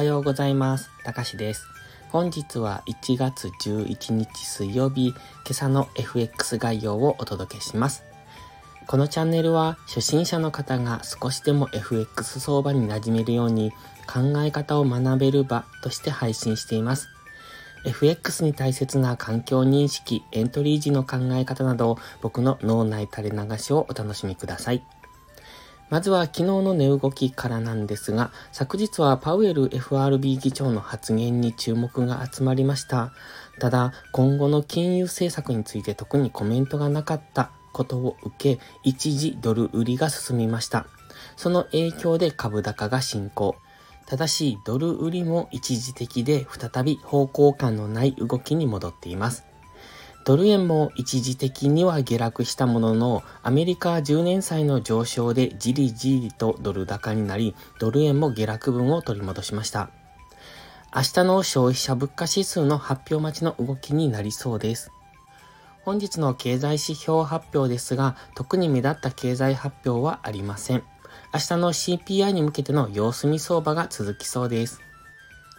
はようございます。たかしです。本日は1月11日水曜日、今朝の FX 概要をお届けします。このチャンネルは初心者の方が少しでも FX 相場に馴染めるように考え方を学べる場として配信しています。FX に大切な環境認識、エントリー時の考え方など僕の脳内垂れ流しをお楽しみください。まずは昨日の値動きからなんですが、昨日はパウエル FRB 議長の発言に注目が集まりました。ただ、今後の金融政策について特にコメントがなかったことを受け、一時ドル売りが進みました。その影響で株高が進行。ただし、ドル売りも一時的で再び方向感のない動きに戻っています。ドル円も一時的には下落したものの、アメリカ10年債の上昇でじりじりとドル高になり、ドル円も下落分を取り戻しました。明日の消費者物価指数の発表待ちの動きになりそうです。本日の経済指標発表ですが、特に目立った経済発表はありません。明日の CPI に向けての様子見相場が続きそうです。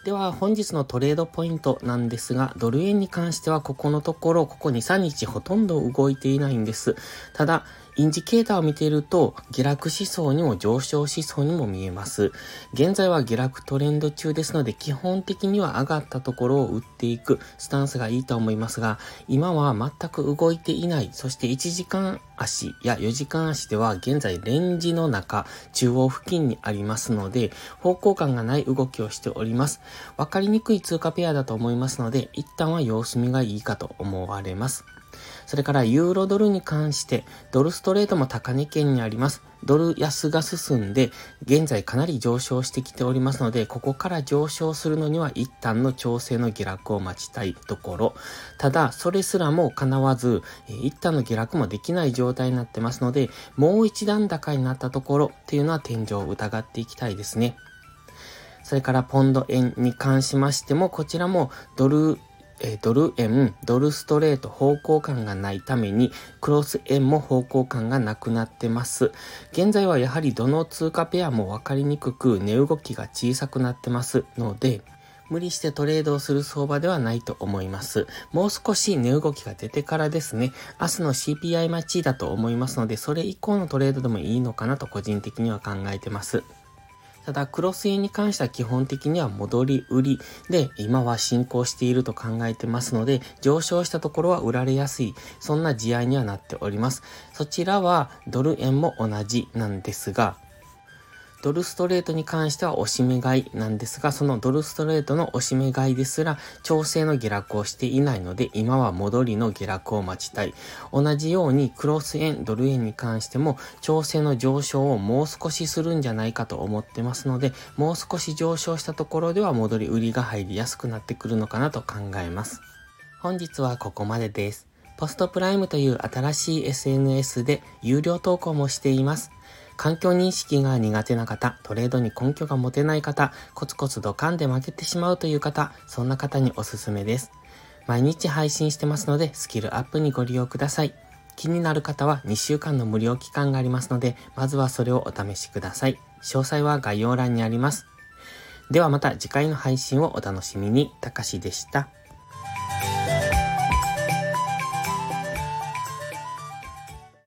では本日のトレードポイントなんですが、ドル円に関してはここのところ、ここ2、3日ほとんど動いていないんです。ただ、インジケーターを見ていると、下落思想にも上昇思想にも見えます。現在は下落トレンド中ですので、基本的には上がったところを売っていくスタンスがいいと思いますが、今は全く動いていない。そして1時間足や4時間足では現在レンジの中、中央付近にありますので、方向感がない動きをしております。わかりにくい通貨ペアだと思いますので、一旦は様子見がいいかと思われます。それからユーロドルに関して、ドルストレートも高値圏にあります。ドル安が進んで、現在かなり上昇してきておりますので、ここから上昇するのには一旦の調整の下落を待ちたいところ。ただ、それすらも叶わず、一旦の下落もできない状態になってますので、もう一段高になったところっていうのは天井を疑っていきたいですね。それからポンド円に関しましても、こちらもドルえドル円、ドルストレート方向感がないために、クロス円も方向感がなくなってます。現在はやはりどの通貨ペアもわかりにくく、値動きが小さくなってますので、無理してトレードをする相場ではないと思います。もう少し値動きが出てからですね、明日の CPI 待ちだと思いますので、それ以降のトレードでもいいのかなと個人的には考えてます。ただ、クロス円に関しては基本的には戻り売りで、今は進行していると考えてますので、上昇したところは売られやすい、そんな地合いにはなっております。そちらはドル円も同じなんですが、ドルストレートに関しては押し目買いなんですが、そのドルストレートの押し目買いですら調整の下落をしていないので、今は戻りの下落を待ちたい。同じようにクロス円、ドル円に関しても調整の上昇をもう少しするんじゃないかと思ってますので、もう少し上昇したところでは戻り売りが入りやすくなってくるのかなと考えます。本日はここまでです。ポストプライムという新しい SNS で有料投稿もしています。環境認識が苦手な方、トレードに根拠が持てない方、コツコツドカンで負けてしまうという方、そんな方におすすめです。毎日配信してますので、スキルアップにご利用ください。気になる方は2週間の無料期間がありますので、まずはそれをお試しください。詳細は概要欄にあります。ではまた次回の配信をお楽しみに。たかしでした。